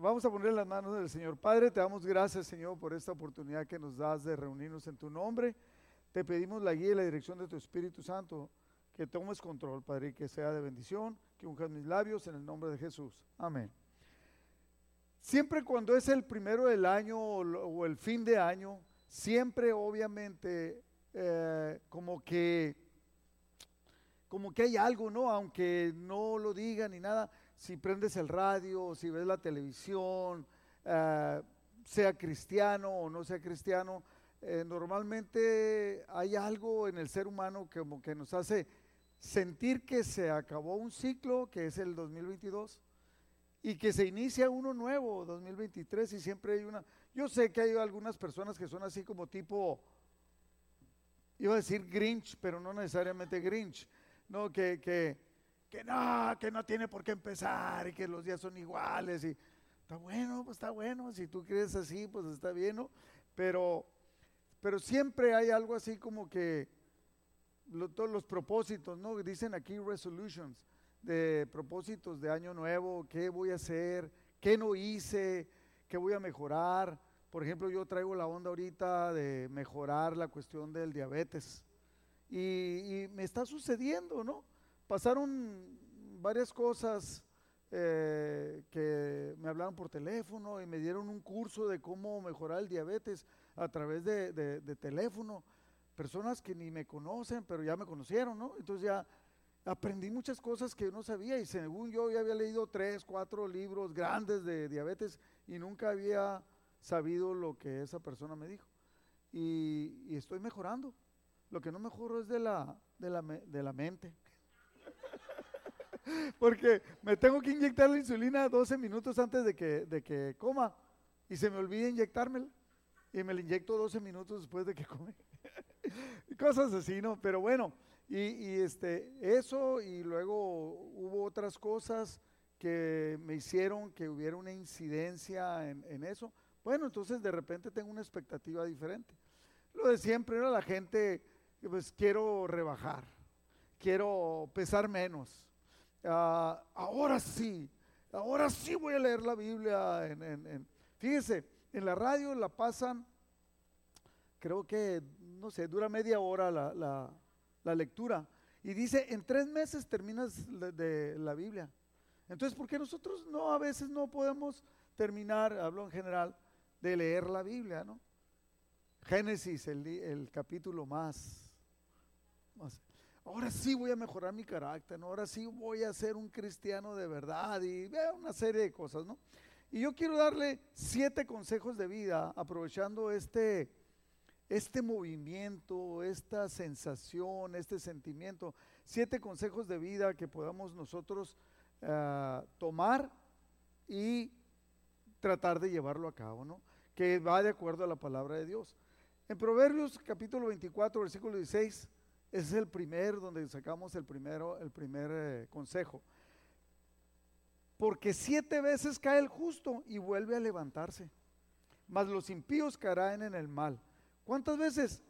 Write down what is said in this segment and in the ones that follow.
Vamos a poner las manos del Señor. Padre, te damos gracias, Señor, por esta oportunidad que nos das de reunirnos en tu nombre. Te pedimos la guía y la dirección de tu Espíritu Santo, que tomes control, Padre, y que sea de bendición, que unjas mis labios en el nombre de Jesús. Amén. Siempre cuando es el primero del año o el fin de año, siempre obviamente eh, como que como que hay algo, ¿no? Aunque no lo digan ni nada, si prendes el radio, si ves la televisión, eh, sea cristiano o no sea cristiano, eh, normalmente hay algo en el ser humano que que nos hace sentir que se acabó un ciclo, que es el 2022, y que se inicia uno nuevo, 2023, y siempre hay una... Yo sé que hay algunas personas que son así como tipo, iba a decir Grinch, pero no necesariamente Grinch, no, que, que que no, que no tiene por qué empezar y que los días son iguales y está bueno, pues está bueno, si tú crees así, pues está bien, ¿no? Pero, pero siempre hay algo así como que todos los propósitos, ¿no? Dicen aquí resolutions, de propósitos de año nuevo, qué voy a hacer, qué no hice, qué voy a mejorar. Por ejemplo, yo traigo la onda ahorita de mejorar la cuestión del diabetes. y me está sucediendo, ¿no? Pasaron varias cosas eh, que me hablaron por teléfono y me dieron un curso de cómo mejorar el diabetes a través de, teléfono. Personas que ni me conocen, pero ya me conocieron, ¿no? Entonces ya aprendí muchas cosas que no sabía y según yo ya había leído tres, cuatro libros grandes de diabetes y nunca había sabido lo que esa persona me dijo. Y, estoy mejorando. Lo que no mejoro es de la, de la, de la mente. Porque me tengo que inyectar la insulina 12 minutos antes de que, de que coma y se me olvida inyectármela y me la inyecto 12 minutos después de que come. Cosas así, ¿no? Pero bueno, y, este, eso y luego hubo otras cosas que me hicieron que hubiera una incidencia en, en eso. Bueno, entonces de repente tengo una expectativa diferente. Lo de siempre era la gente, pues quiero rebajar, quiero pesar menos, Ah, ahora sí, ahora sí voy a leer la Biblia. En, fíjese, en la radio la pasan, creo que, no sé, dura media hora la, lectura. Y dice, en tres meses terminas de la Biblia. Entonces, ¿por qué nosotros no a veces no podemos terminar, hablo en general, de leer la Biblia, ¿no? Génesis, el, el capítulo más ahora sí voy a mejorar mi carácter, ahora sí voy a ser un cristiano de verdad y una serie de cosas, ¿no? Y yo quiero darle siete consejos de vida aprovechando este, este movimiento, esta sensación, este sentimiento, siete consejos de vida que podamos nosotros eh, tomar y tratar de llevarlo a cabo, ¿no? Que va de acuerdo a la palabra de Dios. En Proverbios capítulo 24, versículo 16 ese es el primer, donde sacamos el, primero, el primer eh, consejo. Porque siete veces cae el justo y vuelve a levantarse. Mas los impíos caerán en el mal. ¿Cuántas veces?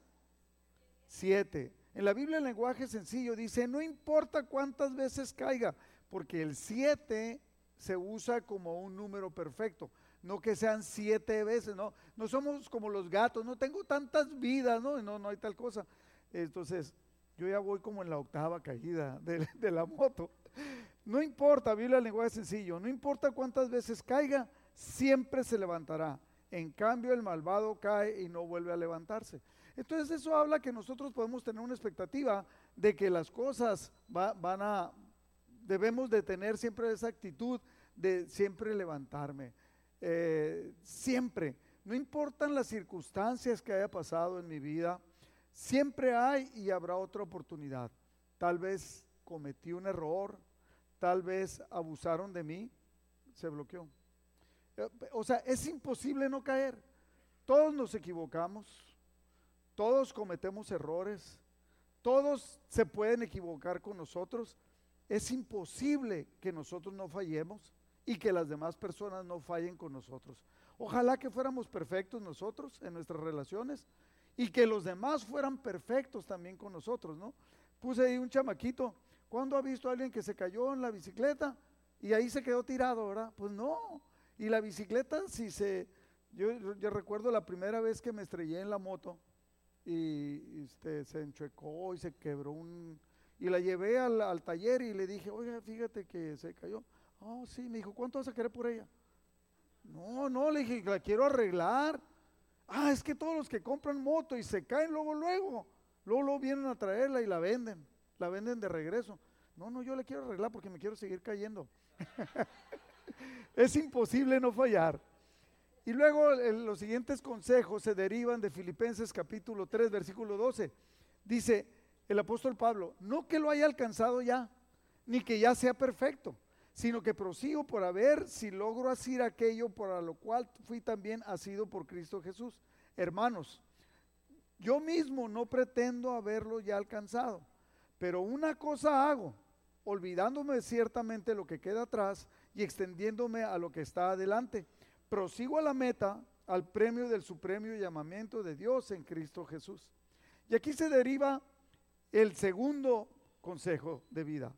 Siete. En la Biblia el lenguaje sencillo dice, no importa cuántas veces caiga, porque el siete se usa como un número perfecto. No que sean siete veces, no. No somos como los gatos, no tengo tantas vidas, no, no, no hay tal cosa. Entonces, yo ya voy como en la octava caída de, la moto. No importa, Biblia el lenguaje sencillo, no importa cuántas veces caiga, siempre se levantará. En cambio, el malvado cae y no vuelve a levantarse. Entonces eso habla que nosotros podemos tener una expectativa de que las cosas van a, debemos de tener siempre esa actitud de siempre levantarme. Eh, siempre, no importan las circunstancias que haya pasado en mi vida, Siempre hay y habrá otra oportunidad. Tal vez cometí un error, tal vez abusaron de mí, se bloqueó. Eh, o sea, es imposible no caer. Todos nos equivocamos, todos cometemos errores, todos se pueden equivocar con nosotros. Es imposible que nosotros no fallemos y que las demás personas no fallen con nosotros. Ojalá que fuéramos perfectos nosotros en nuestras relaciones, y que los demás fueran perfectos también con nosotros, ¿no? Puse ahí un chamaquito. ¿Cuándo ha visto a alguien que se cayó en la bicicleta y ahí se quedó tirado, verdad? Pues no. Y la bicicleta, si se, yo, yo recuerdo la primera vez que me estrellé en la moto y este, se enchuecó y se quebró un... Y la llevé al, al taller y le dije, oiga, fíjate que se cayó. Oh, sí, me dijo, ¿cuánto vas a querer por ella? No, no, le dije, la quiero arreglar. Ah, es que todos los que compran moto y se caen luego, luego, luego, luego vienen a traerla y la venden, la venden de regreso. No, no, yo le quiero arreglar porque me quiero seguir cayendo. es imposible no fallar. Y luego los siguientes consejos se derivan de Filipenses capítulo 3, versículo 12. Dice el apóstol Pablo, no que lo haya alcanzado ya, ni que ya sea perfecto, sino que prosigo por haber si logro hacer aquello para lo cual fui también asido por Cristo Jesús. Hermanos, yo mismo no pretendo haberlo ya alcanzado, pero una cosa hago, olvidándome ciertamente lo que queda atrás y extendiéndome a lo que está adelante. Prosigo a la meta, al premio del supremo llamamiento de Dios en Cristo Jesús. Y aquí se deriva el segundo consejo de vida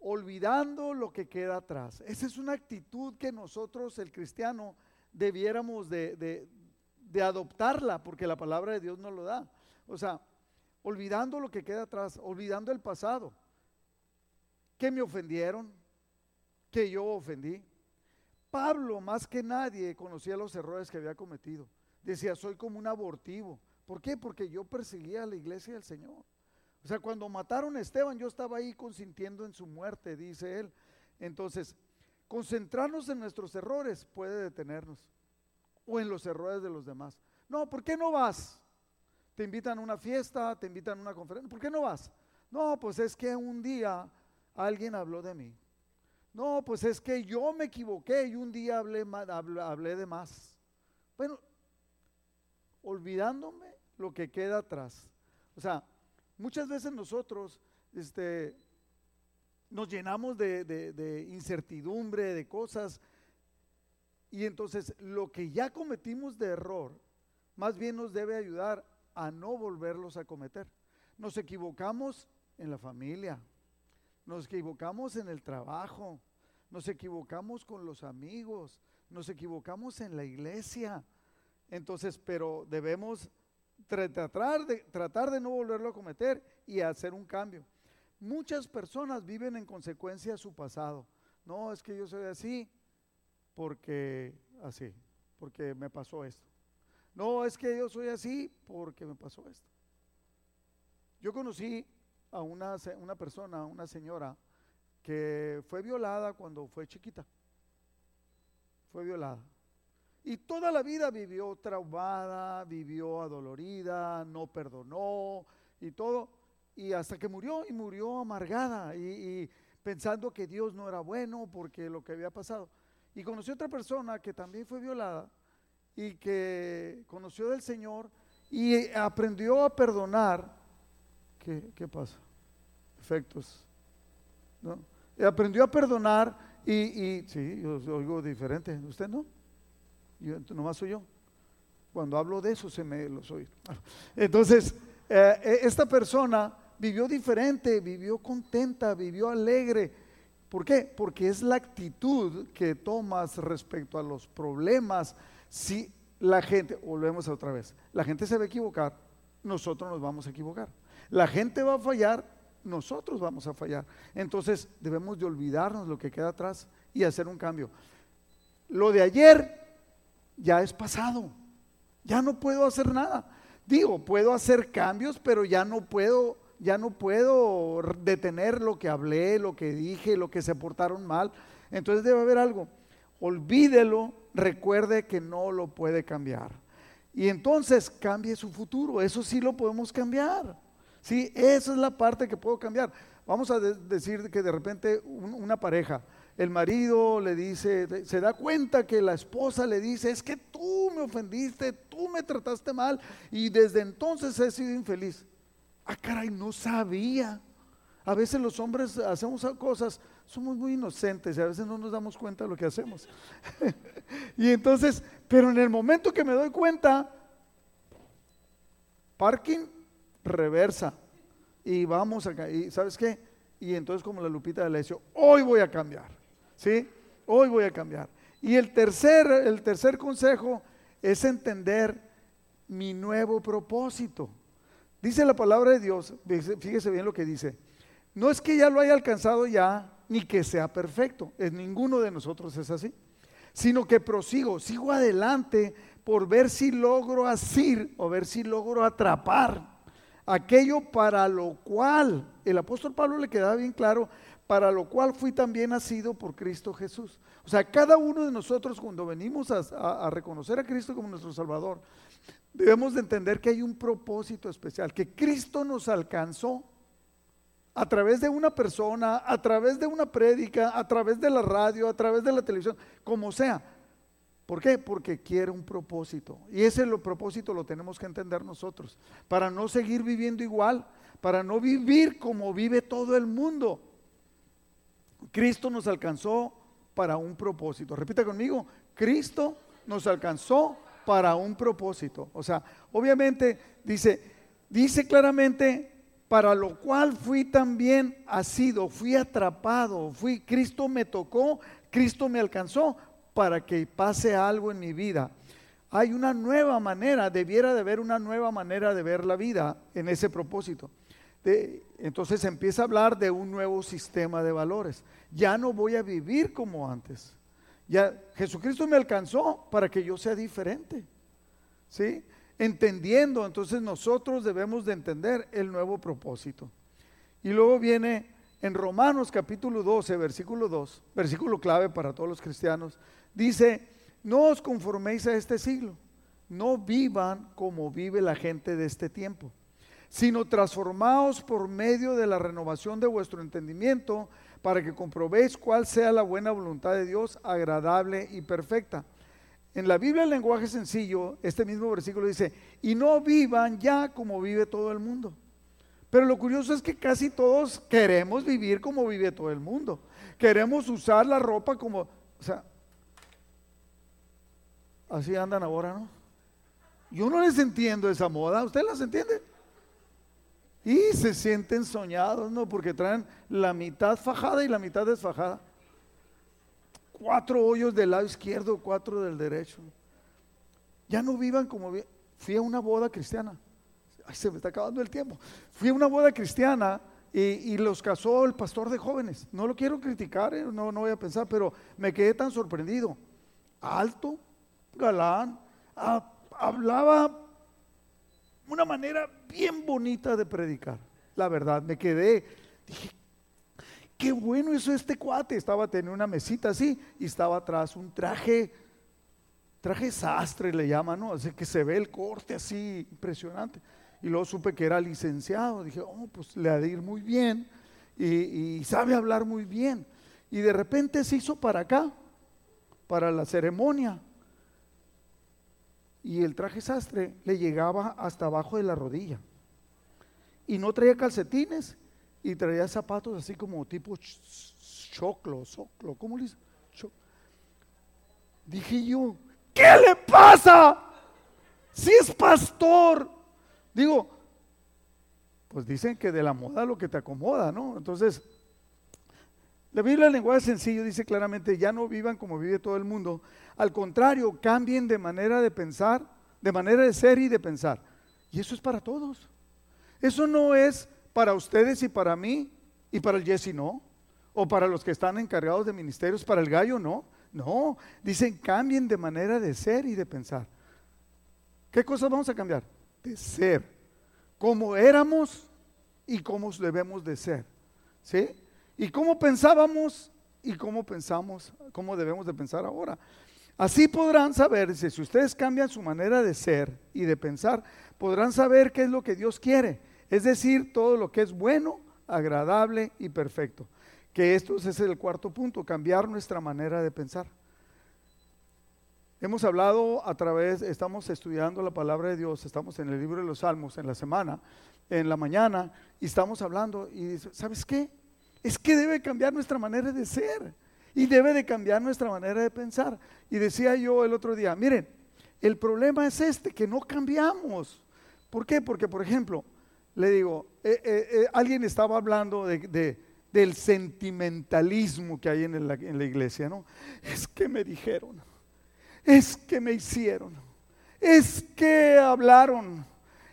olvidando lo que queda atrás. Esa es una actitud que nosotros, el cristiano, debiéramos de, adoptarla, porque la palabra de Dios nos lo da. O sea, olvidando lo que queda atrás, olvidando el pasado, que me ofendieron, que yo ofendí. Pablo, más que nadie, conocía los errores que había cometido. Decía, soy como un abortivo. ¿Por qué? Porque yo perseguía a la iglesia del Señor. O sea, cuando mataron a Esteban, yo estaba ahí consintiendo en su muerte, dice él. Entonces, concentrarnos en nuestros errores puede detenernos o en los errores de los demás. No, ¿por qué no vas? Te invitan a una fiesta, te invitan a una conferencia, ¿por qué no vas? No, pues es que un día alguien habló de mí. No, pues es que yo me equivoqué y un día hablé, de más. Bueno, olvidándome lo que queda atrás. O sea, Muchas veces nosotros este, nos llenamos de, incertidumbre, de cosas, y entonces lo que ya cometimos de error, más bien nos debe ayudar a no volverlos a cometer. Nos equivocamos en la familia, nos equivocamos en el trabajo, nos equivocamos con los amigos, nos equivocamos en la iglesia. Entonces, pero debemos tratar de, tratar de no volverlo a cometer y hacer un cambio. Muchas personas viven en consecuencia de su pasado. No, es que yo soy así porque así, porque me pasó esto. No, es que yo soy así porque me pasó esto. Yo conocí a una, una persona, una señora, que fue violada cuando fue chiquita. Fue violada. Y toda la vida vivió traumada, vivió adolorida, no perdonó y todo. Y hasta que murió y murió amargada y, pensando que Dios no era bueno porque lo que había pasado. Y conoció otra persona que también fue violada y que conoció del Señor y aprendió a perdonar. ¿Qué, qué pasa? Efectos. ¿no? Aprendió a perdonar y, y sí, yo oigo diferente. ¿Usted no? Yo, nomás soy yo. Cuando hablo de eso se me lo soy. Entonces, eh, e, esta persona vivió diferente, vivió contenta, vivió alegre. ¿Por qué? Porque es la actitud que tomas respecto a los problemas. Si la gente, volvemos a otra vez, la gente se va a equivocar, nosotros nos vamos a equivocar. La gente va a fallar, nosotros vamos a fallar. Entonces debemos de olvidarnos lo que queda atrás y hacer un cambio. Lo de ayer ya es pasado. Ya no puedo hacer nada. Digo, puedo hacer cambios, pero ya no puedo, ya no puedo detener lo que hablé, lo que dije, lo que se portaron mal. Entonces debe haber algo. Olvídelo, recuerde que no lo puede cambiar. Y entonces cambie su futuro. Eso sí lo podemos cambiar. Sí, esa es la parte que puedo cambiar. Vamos a decir que de repente una pareja el marido le dice, se da cuenta que la esposa le dice, es que tú me ofendiste, tú me trataste mal y desde entonces he sido infeliz. Ah, caray, no sabía. A veces los hombres hacemos cosas, somos muy inocentes y a veces no nos damos cuenta de lo que hacemos. y entonces, pero en el momento que me doy cuenta, parking, reversa. Y vamos acá, y ¿sabes qué? Y entonces como la Lupita le dice, hoy voy a cambiar. ¿Sí? Hoy voy a cambiar. Y el tercer, el tercer consejo es entender mi nuevo propósito. Dice la palabra de Dios, fíjese bien lo que dice, no es que ya lo haya alcanzado ya, ni que sea perfecto, en ninguno de nosotros es así, sino que prosigo, sigo adelante por ver si logro asir o ver si logro atrapar aquello para lo cual, el apóstol Pablo le quedaba bien claro, para lo cual fui también nacido por Cristo Jesús. O sea, cada uno de nosotros cuando venimos a, reconocer a Cristo como nuestro Salvador, debemos de entender que hay un propósito especial, que Cristo nos alcanzó a través de una persona, a través de una prédica, a través de la radio, a través de la televisión, como sea. ¿Por qué? Porque quiere un propósito. Y ese propósito lo tenemos que entender nosotros, para no seguir viviendo igual, para no vivir como vive todo el mundo. Cristo nos alcanzó para un propósito. Repita conmigo, Cristo nos alcanzó para un propósito. O sea, obviamente dice, dice claramente, para lo cual fui también asido, fui atrapado, fui, Cristo me tocó, Cristo me alcanzó para que pase algo en mi vida. Hay una nueva manera, debiera de haber una nueva manera de ver la vida en ese propósito. Entonces empieza a hablar de un nuevo sistema de valores ya no voy a vivir como antes. Ya Jesucristo me alcanzó para que yo sea diferente. ¿Sí? Entendiendo, entonces nosotros debemos de entender el nuevo propósito. Y luego viene en Romanos capítulo 12, versículo 2, versículo clave para todos los cristianos, dice, no os conforméis a este siglo, no vivan como vive la gente de este tiempo, sino transformaos por medio de la renovación de vuestro entendimiento para que comprobéis cuál sea la buena voluntad de Dios, agradable y perfecta. En la Biblia, el lenguaje sencillo, este mismo versículo dice, y no vivan ya como vive todo el mundo. Pero lo curioso es que casi todos queremos vivir como vive todo el mundo. Queremos usar la ropa como, o sea, así andan ahora, ¿no? Yo no les entiendo esa moda, ¿usted las entiende? Y se sienten soñados, ¿no? Porque traen la mitad fajada y la mitad desfajada. Cuatro hoyos del lado izquierdo, cuatro del derecho. Ya no vivan como... Fui a una boda cristiana. Ay, se me está acabando el tiempo. Fui a una boda cristiana y, los casó el pastor de jóvenes. No lo quiero criticar, ¿eh? no, no voy a pensar, pero me quedé tan sorprendido. Alto, galán, hablaba una manera bien bonita de predicar. La verdad, me quedé, dije, qué bueno eso este cuate. Estaba teniendo una mesita así y estaba atrás un traje, traje sastre le llaman, ¿no? Así que se ve el corte así impresionante. Y luego supe que era licenciado. Dije, oh, pues le ha de ir muy bien y sabe hablar muy bien. Y de repente se hizo para acá, para la ceremonia y el traje sastre le llegaba hasta abajo de la rodilla. Y no traía calcetines y traía zapatos así como tipo choclo, soclo, ¿cómo le dice? Dije yo, ¿qué le pasa? Si es pastor. Digo, pues dicen que de la moda lo que te acomoda, ¿no? Entonces, la Biblia en lenguaje sencillo dice claramente, ya no vivan como vive todo el mundo. Al contrario, cambien de manera de pensar, de manera de ser y de pensar. Y eso es para todos. Eso no es para ustedes y para mí y para el Jesse, no. O para los que están encargados de ministerios, para el gallo, no. No, dicen cambien de manera de ser y de pensar. ¿Qué cosas vamos a cambiar? De ser. Como éramos y cómo debemos de ser. ¿Sí? y cómo pensábamos y cómo pensamos, cómo debemos de pensar ahora. Así podrán saber, si ustedes cambian su manera de ser y de pensar, podrán saber qué es lo que Dios quiere, es decir, todo lo que es bueno, agradable y perfecto. Que esto es el cuarto punto, cambiar nuestra manera de pensar. Hemos hablado a través, estamos estudiando la palabra de Dios, estamos en el libro de los Salmos en la semana, en la mañana, y estamos hablando, y ¿sabes qué? Es que debe cambiar nuestra manera de ser y debe de cambiar nuestra manera de pensar. Y decía yo el otro día, miren, el problema es este, que no cambiamos. ¿Por qué? Porque, por ejemplo, le digo, eh, eh, eh, alguien estaba hablando de, del sentimentalismo que hay en la, en la iglesia, ¿no? Es que me dijeron, es que me hicieron, es que hablaron,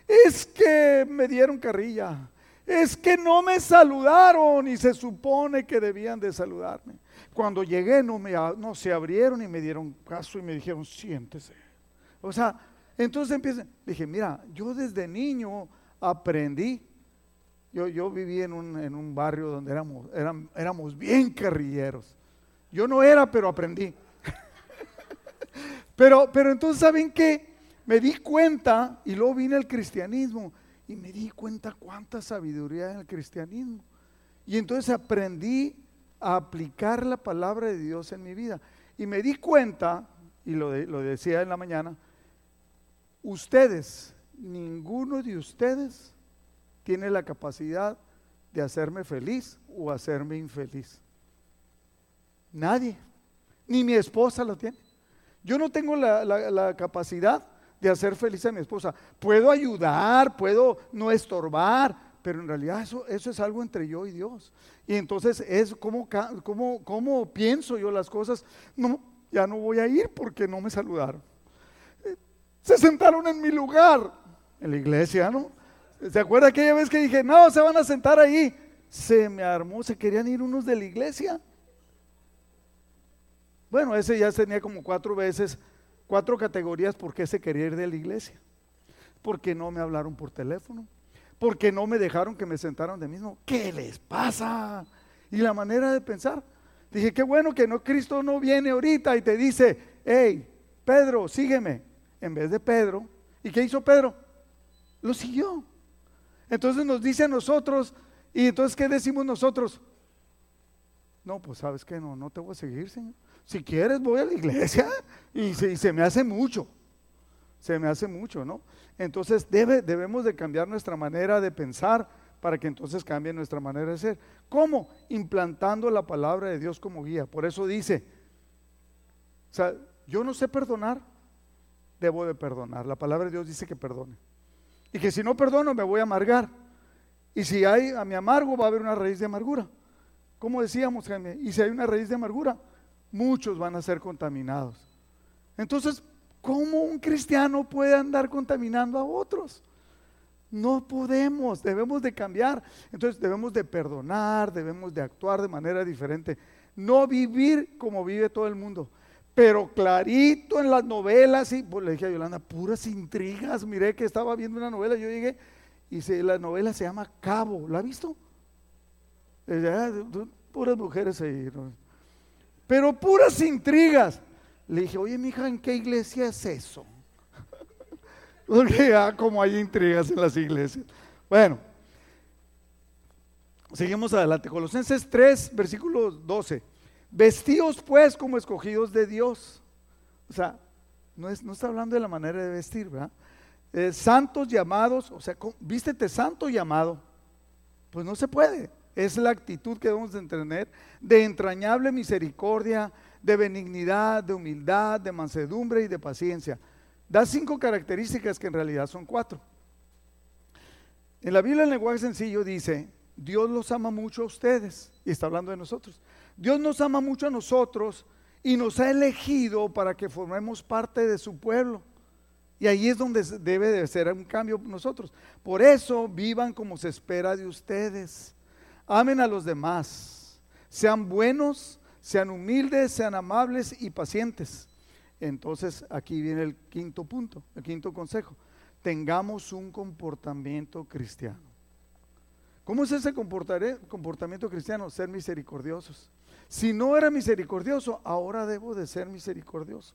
es que me dieron carrilla, es que no me saludaron y se supone que debían de saludarme. Cuando llegué no, me, se abrieron y me dieron caso y me dijeron, siéntese. O sea, entonces empieza, dije, mira, yo desde niño aprendí. Yo, yo viví en un, en un barrio donde éramos, éramos bien carrilleros. Yo no era, pero aprendí. pero, pero entonces, ¿saben qué? Me di cuenta y luego vine al cristianismo y me di cuenta cuánta sabiduría en el cristianismo. Y entonces aprendí a aplicar la palabra de Dios en mi vida. Y me di cuenta, y lo, lo decía en la mañana, ustedes, ninguno de ustedes tiene la capacidad de hacerme feliz o hacerme infeliz. Nadie, ni mi esposa lo tiene. Yo no tengo la, la capacidad de hacer feliz a mi esposa. Puedo ayudar, puedo no estorbar, pero en realidad eso, eso es algo entre yo y Dios. Y entonces es como, como, como pienso yo las cosas. No, ya no voy a ir porque no me saludaron. Se sentaron en mi lugar, en la iglesia, ¿no? ¿Se acuerda aquella vez que dije, no, se van a sentar ahí? Se me armó, se querían ir unos de la iglesia. Bueno, ese ya tenía como cuatro veces Cuatro categorías por qué se quería ir de la iglesia. Porque no me hablaron por teléfono. Porque no me dejaron que me sentaran de mismo. ¿Qué les pasa? Y la manera de pensar. Dije, qué bueno que no, Cristo no viene ahorita y te dice, hey, Pedro, sígueme. En vez de Pedro. ¿Y qué hizo Pedro? Lo siguió. Entonces nos dice a nosotros, y entonces, ¿qué decimos nosotros? No, pues sabes que no, no te voy a seguir, Señor. Si quieres, voy a la iglesia y se, me hace mucho. Se me hace mucho, ¿no? Entonces debe, debemos de cambiar nuestra manera de pensar para que entonces cambie nuestra manera de ser. ¿Cómo? Implantando la palabra de Dios como guía. Por eso dice, o sea, yo no sé perdonar, debo de perdonar. La palabra de Dios dice que perdone. Y que si no perdono me voy a amargar. Y si hay a mi amargo va a haber una raíz de amargura. Como decíamos, Jaime, y si hay una raíz de amargura, muchos van a ser contaminados. Entonces, ¿cómo un cristiano puede andar contaminando a otros? No podemos, debemos de cambiar. Entonces debemos de perdonar, debemos de actuar de manera diferente. No vivir como vive todo el mundo. Pero clarito en las novelas, y pues le dije a Yolanda, puras intrigas. Miré que estaba viendo una novela, yo llegué y la novela se llama Cabo. ¿La ha visto? Ah, puras mujeres ahí. Pero puras intrigas. Le dije, oye, mija, ¿en qué iglesia es eso? Porque ya como hay intrigas en las iglesias. Bueno, seguimos adelante. Colosenses 3, versículo 12. Vestíos pues como escogidos de Dios. O sea, no, es, no está hablando de la manera de vestir, ¿verdad? Eh, santos llamados, o sea, vístete santo llamado. Pues no se puede. Es la actitud que debemos de tener de entrañable misericordia, de benignidad, de humildad, de mansedumbre y de paciencia. Da cinco características que en realidad son cuatro. En la Biblia en lenguaje sencillo dice, Dios los ama mucho a ustedes, y está hablando de nosotros. Dios nos ama mucho a nosotros y nos ha elegido para que formemos parte de su pueblo. Y ahí es donde debe de ser un cambio nosotros. Por eso vivan como se espera de ustedes. Amen a los demás. Sean buenos, sean humildes, sean amables y pacientes. Entonces aquí viene el quinto punto, el quinto consejo. Tengamos un comportamiento cristiano. ¿Cómo es ese comportamiento cristiano? Ser misericordiosos. Si no era misericordioso, ahora debo de ser misericordioso.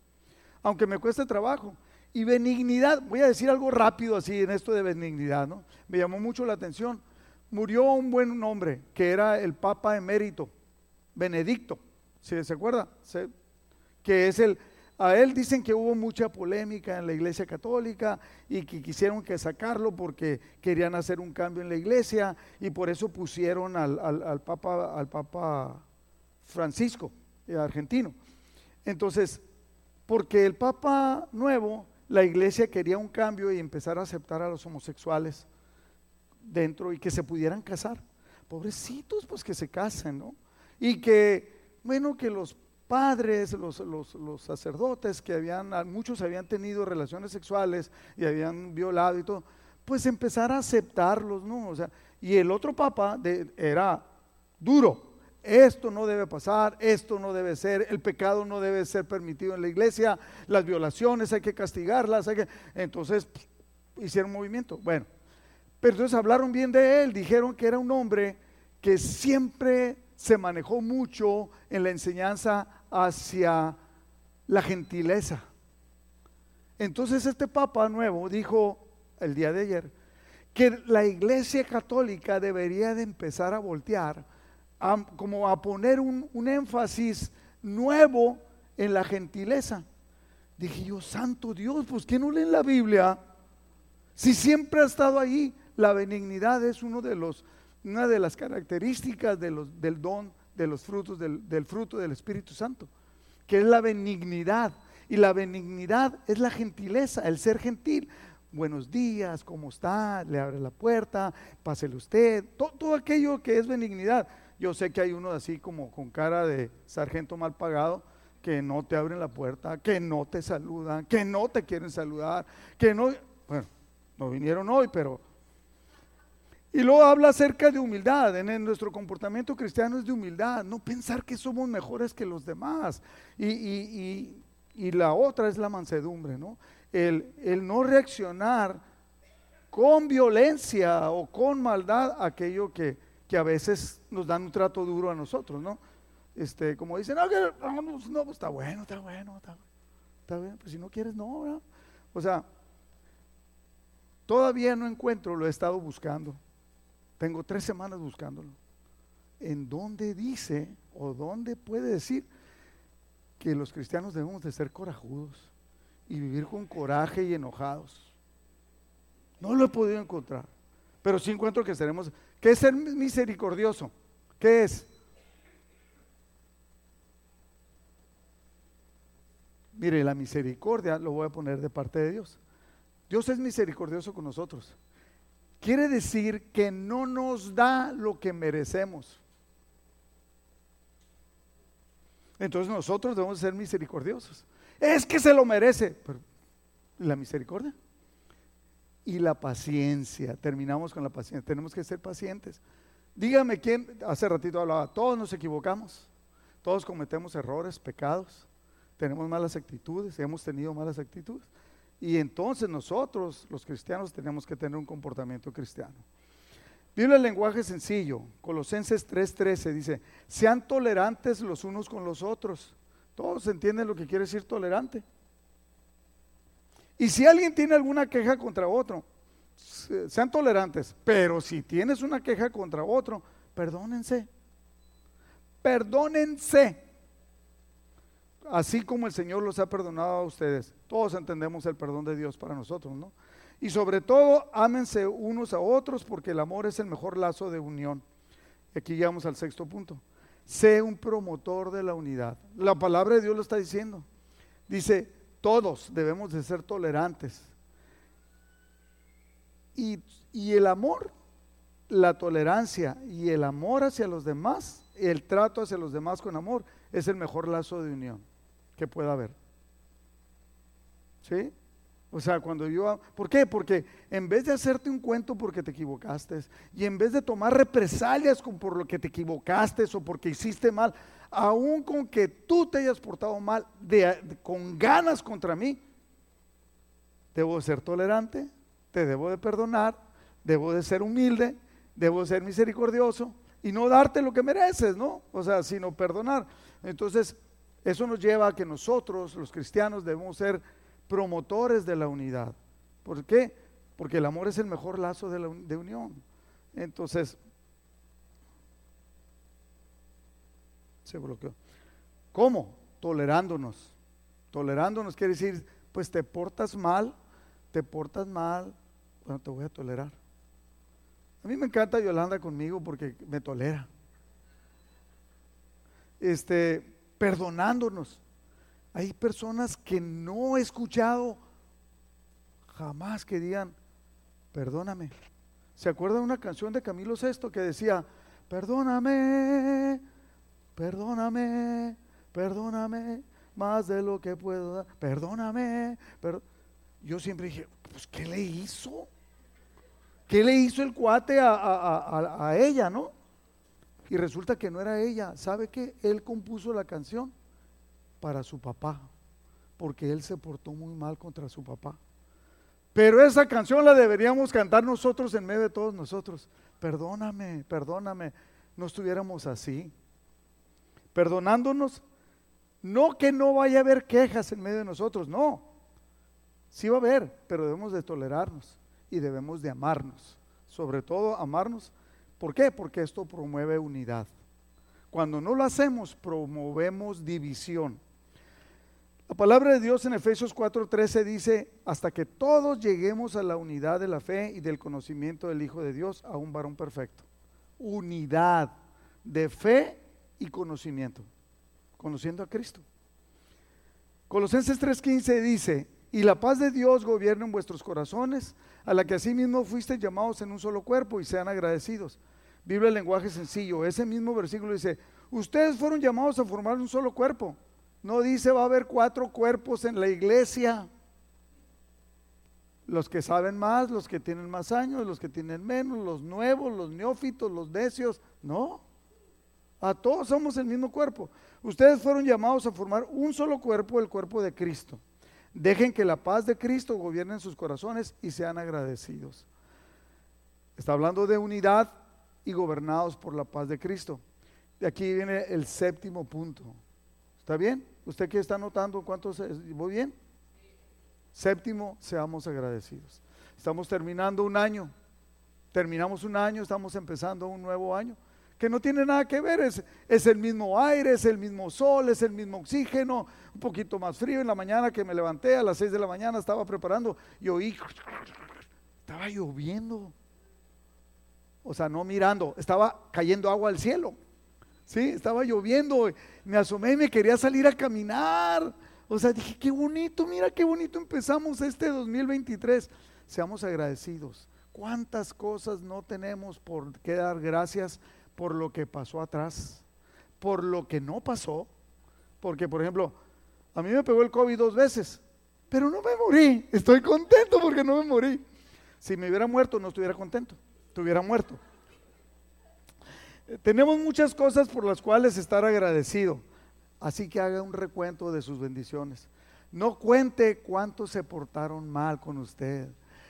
Aunque me cueste trabajo. Y benignidad, voy a decir algo rápido así en esto de benignidad, ¿no? Me llamó mucho la atención murió un buen hombre que era el Papa emérito, Benedicto, ¿sí se acuerda? Que es el, a él dicen que hubo mucha polémica en la iglesia católica y que quisieron que sacarlo porque querían hacer un cambio en la iglesia y por eso pusieron al, al, Papa, al Papa Francisco, el argentino. Entonces, porque el Papa nuevo, la iglesia quería un cambio y empezar a aceptar a los homosexuales dentro y que se pudieran casar. pobrecitos, pues que se casen, ¿no? Y que, bueno, que los padres, los, sacerdotes que habían, muchos habían tenido relaciones sexuales y habían violado y todo, pues empezar a aceptarlos, ¿no? O sea, y el otro papa era duro. Esto no debe pasar, esto no debe ser, el pecado no debe ser permitido en la iglesia, las violaciones hay que castigarlas, hay que... entonces hicieron movimiento. Bueno, pero entonces hablaron bien de él, dijeron que era un hombre que siempre se manejó mucho en la enseñanza hacia la gentileza. Entonces este Papa nuevo dijo el día de ayer que la Iglesia Católica debería de empezar a voltear, como a poner un, un énfasis nuevo en la gentileza. Dije yo, santo Dios, pues ¿qué no leen la Biblia? Si siempre ha estado ahí, la benignidad es uno de los, una de las características de los, del don de los frutos del, del fruto del Espíritu Santo, que es la benignidad. Y la benignidad es la gentileza, el ser gentil. Buenos días, ¿cómo está? Le abre la puerta, pásele usted, todo, todo aquello que es benignidad. Yo sé que hay uno así como con cara de sargento mal pagado, que no te abren la puerta, que no te saludan, que no te quieren saludar, que no, bueno, no vinieron hoy, pero y luego habla acerca de humildad. En, nuestro comportamiento cristiano es de humildad, no pensar que somos mejores que los demás. Y, la otra es la mansedumbre, ¿no? El, el, no reaccionar con violencia o con maldad a aquello que, que, a veces nos dan un trato duro a nosotros, ¿no? Este, como dicen, no, no, no pues está bueno, está bueno, está, está bien, pues si no quieres, no. O sea, todavía no encuentro, lo he estado buscando tengo tres semanas buscándolo. ¿En dónde dice o dónde puede decir que los cristianos debemos de ser corajudos y vivir con coraje y enojados? No lo he podido encontrar. Pero sí encuentro que seremos. ¿Qué es ser misericordioso? ¿Qué es? Mire, la misericordia lo voy a poner de parte de Dios. Dios es misericordioso con nosotros. Quiere decir que no nos da lo que merecemos. Entonces nosotros debemos ser misericordiosos. Es que se lo merece. Pero, ¿La misericordia? Y la paciencia. Terminamos con la paciencia. Tenemos que ser pacientes. Dígame quién, hace ratito hablaba, todos nos equivocamos. Todos cometemos errores, pecados. Tenemos malas actitudes, hemos tenido malas actitudes. Y entonces nosotros, los cristianos, tenemos que tener un comportamiento cristiano. Biblia el lenguaje sencillo. Colosenses 3:13 dice, sean tolerantes los unos con los otros. Todos entienden lo que quiere decir tolerante. Y si alguien tiene alguna queja contra otro, sean tolerantes. Pero si tienes una queja contra otro, perdónense. Perdónense así como el Señor los ha perdonado a ustedes. Todos entendemos el perdón de Dios para nosotros, ¿no? Y sobre todo, ámense unos a otros porque el amor es el mejor lazo de unión. Aquí llegamos al sexto punto. Sé un promotor de la unidad. La palabra de Dios lo está diciendo. Dice, todos debemos de ser tolerantes. Y, y el amor, la tolerancia y el amor hacia los demás, el trato hacia los demás con amor, es el mejor lazo de unión que pueda haber. ¿Sí? O sea, cuando yo... ¿Por qué? Porque en vez de hacerte un cuento porque te equivocaste y en vez de tomar represalias por lo que te equivocaste o porque hiciste mal, aún con que tú te hayas portado mal, con ganas contra mí, debo de ser tolerante, te debo de perdonar, debo de ser humilde, debo de ser misericordioso y no darte lo que mereces, ¿no? O sea, sino perdonar. Entonces, eso nos lleva a que nosotros, los cristianos, debemos ser promotores de la unidad. ¿Por qué? Porque el amor es el mejor lazo de, unión. Entonces, se bloqueó. ¿Cómo? Tolerándonos. Tolerándonos quiere decir, pues te portas mal, te portas mal, bueno, te voy a tolerar. A mí me encanta Yolanda conmigo porque me tolera. Este, perdonándonos. Hay personas que no he escuchado jamás que digan, perdóname. ¿Se acuerda de una canción de Camilo Sesto que decía, perdóname, perdóname, perdóname, más de lo que puedo dar, perdóname. Yo siempre dije, pues, ¿qué le hizo? ¿Qué le hizo el cuate a, ella, no? Y resulta que no era ella. ¿Sabe qué? Él compuso la canción para su papá, porque él se portó muy mal contra su papá. Pero esa canción la deberíamos cantar nosotros en medio de todos nosotros. Perdóname, perdóname, no estuviéramos así. Perdonándonos, no que no vaya a haber quejas en medio de nosotros, no. Sí va a haber, pero debemos de tolerarnos y debemos de amarnos. Sobre todo amarnos. ¿Por qué? Porque esto promueve unidad. Cuando no lo hacemos, promovemos división. La palabra de Dios en Efesios 4:13 dice, hasta que todos lleguemos a la unidad de la fe y del conocimiento del Hijo de Dios, a un varón perfecto. Unidad de fe y conocimiento, conociendo a Cristo. Colosenses 3:15 dice, y la paz de Dios gobierna en vuestros corazones, a la que asimismo fuisteis llamados en un solo cuerpo y sean agradecidos. Biblia el lenguaje sencillo. Ese mismo versículo dice, ustedes fueron llamados a formar un solo cuerpo no dice va a haber cuatro cuerpos en la iglesia. Los que saben más, los que tienen más años, los que tienen menos, los nuevos, los neófitos, los necios. No. A todos somos el mismo cuerpo. Ustedes fueron llamados a formar un solo cuerpo, el cuerpo de Cristo. Dejen que la paz de Cristo gobierne en sus corazones y sean agradecidos. Está hablando de unidad y gobernados por la paz de Cristo. De aquí viene el séptimo punto. ¿Está bien? ¿Usted qué está notando? ¿Cuántos? ¿Voy bien? Séptimo, seamos agradecidos. Estamos terminando un año. Terminamos un año, estamos empezando un nuevo año. Que no tiene nada que ver, es, es el mismo aire, es el mismo sol, es el mismo oxígeno, un poquito más frío. En la mañana que me levanté a las seis de la mañana estaba preparando y oí, estaba lloviendo. O sea, no mirando, estaba cayendo agua al cielo. Sí, estaba lloviendo, me asomé y me quería salir a caminar. O sea, dije, qué bonito, mira qué bonito empezamos este 2023. Seamos agradecidos. ¿Cuántas cosas no tenemos por qué dar gracias por lo que pasó atrás? Por lo que no pasó. Porque, por ejemplo, a mí me pegó el COVID dos veces, pero no me morí. Estoy contento porque no me morí. Si me hubiera muerto, no estuviera contento. Estuviera muerto. Tenemos muchas cosas por las cuales estar agradecido. Así que haga un recuento de sus bendiciones. No cuente cuántos se portaron mal con usted.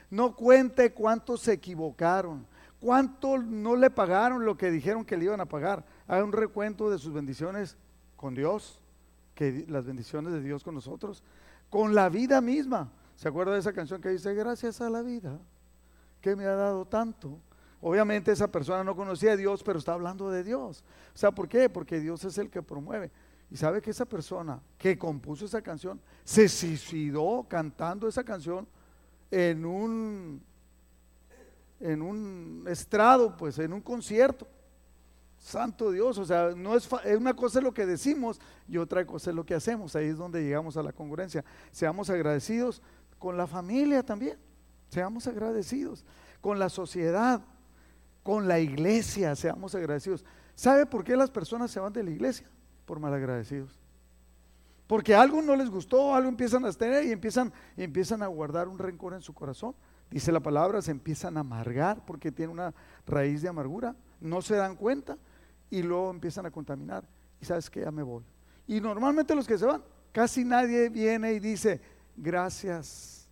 No cuente cuántos se equivocaron. Cuánto no le pagaron lo que dijeron que le iban a pagar. Haga un recuento de sus bendiciones con Dios, que las bendiciones de Dios con nosotros, con la vida misma. ¿Se acuerda de esa canción que dice, gracias a la vida que me ha dado tanto? Obviamente esa persona no conocía a Dios, pero está hablando de Dios. O sea, ¿por qué? Porque Dios es el que promueve. Y sabe que esa persona que compuso esa canción se suicidó cantando esa canción en un en un estrado, pues en un concierto. Santo Dios, o sea, no es, es una cosa lo que decimos y otra cosa es lo que hacemos. Ahí es donde llegamos a la congruencia. Seamos agradecidos con la familia también. Seamos agradecidos con la sociedad con la iglesia, seamos agradecidos. ¿Sabe por qué las personas se van de la iglesia? Por malagradecidos. Porque algo no les gustó, algo empiezan a tener y empiezan, y empiezan a guardar un rencor en su corazón. Dice la palabra, se empiezan a amargar porque tiene una raíz de amargura. No se dan cuenta y luego empiezan a contaminar. Y sabes que ya me voy. Y normalmente los que se van, casi nadie viene y dice, gracias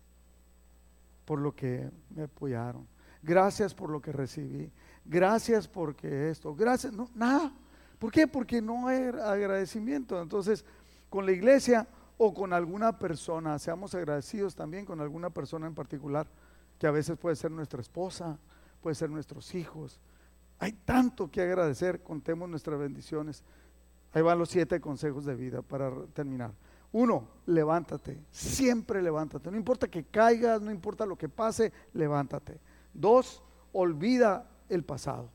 por lo que me apoyaron. Gracias por lo que recibí gracias porque esto, gracias, no, nada. ¿Por qué? Porque no hay agradecimiento. Entonces, con la iglesia o con alguna persona, seamos agradecidos también con alguna persona en particular, que a veces puede ser nuestra esposa, puede ser nuestros hijos. Hay tanto que agradecer, contemos nuestras bendiciones. Ahí van los siete consejos de vida para terminar. Uno, levántate, siempre levántate. No importa que caigas, no importa lo que pase, levántate. Dos, olvida el pasado.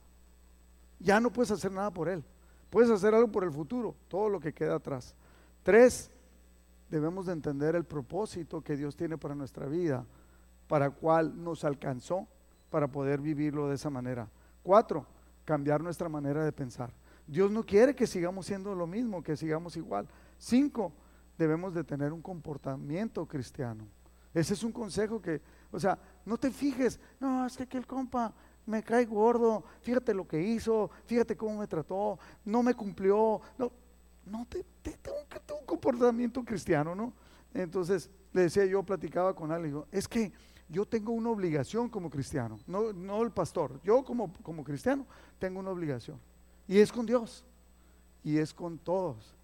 Ya no puedes hacer nada por él. Puedes hacer algo por el futuro, todo lo que queda atrás. Tres, debemos de entender el propósito que Dios tiene para nuestra vida, para cual nos alcanzó para poder vivirlo de esa manera. Cuatro, cambiar nuestra manera de pensar. Dios no quiere que sigamos siendo lo mismo, que sigamos igual. Cinco, debemos de tener un comportamiento cristiano. Ese es un consejo que, o sea, no te fijes, no, es que aquel compa me cae gordo, fíjate lo que hizo, fíjate cómo me trató, no me cumplió, no, no te, tengo que tener un comportamiento cristiano, ¿no? Entonces, le decía yo, platicaba con alguien, digo, es que yo tengo una obligación como cristiano, no, no el pastor, yo como, como cristiano tengo una obligación, y es con Dios, y es con todos.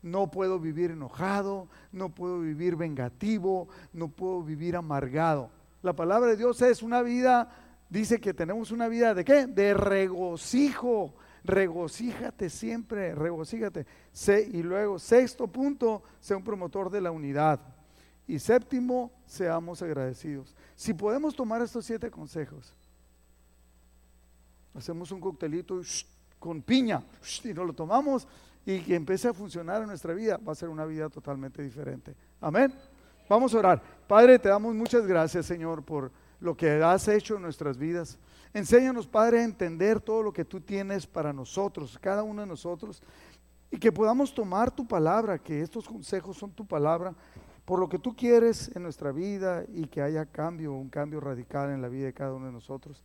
No puedo vivir enojado, no puedo vivir vengativo, no puedo vivir amargado. La palabra de Dios es una vida, dice que tenemos una vida de qué? De regocijo. Regocíjate siempre, regocíjate. y luego, sexto punto, sea un promotor de la unidad. Y séptimo, seamos agradecidos. Si podemos tomar estos siete consejos, hacemos un coctelito con piña y nos lo tomamos y que empiece a funcionar en nuestra vida, va a ser una vida totalmente diferente. Amén. Vamos a orar. Padre, te damos muchas gracias, Señor, por lo que has hecho en nuestras vidas. Enséñanos, Padre, a entender todo lo que tú tienes para nosotros, cada uno de nosotros, y que podamos tomar tu palabra, que estos consejos son tu palabra, por lo que tú quieres en nuestra vida y que haya cambio, un cambio radical en la vida de cada uno de nosotros.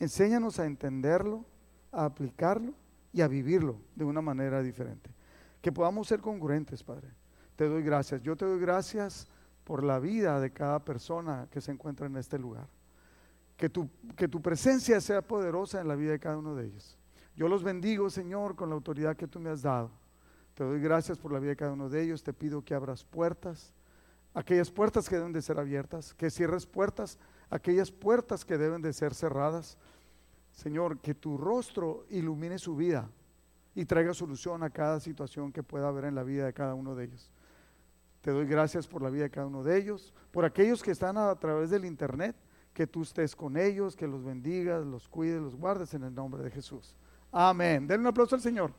Enséñanos a entenderlo, a aplicarlo y a vivirlo de una manera diferente. Que podamos ser congruentes, Padre. Te doy gracias. Yo te doy gracias por la vida de cada persona que se encuentra en este lugar. Que tu, que tu presencia sea poderosa en la vida de cada uno de ellos. Yo los bendigo, Señor, con la autoridad que tú me has dado. Te doy gracias por la vida de cada uno de ellos. Te pido que abras puertas, aquellas puertas que deben de ser abiertas, que cierres puertas, aquellas puertas que deben de ser cerradas Señor, que tu rostro ilumine su vida y traiga solución a cada situación que pueda haber en la vida de cada uno de ellos. Te doy gracias por la vida de cada uno de ellos, por aquellos que están a través del internet, que tú estés con ellos, que los bendigas, los cuides, los guardes en el nombre de Jesús. Amén. Denle un aplauso al Señor.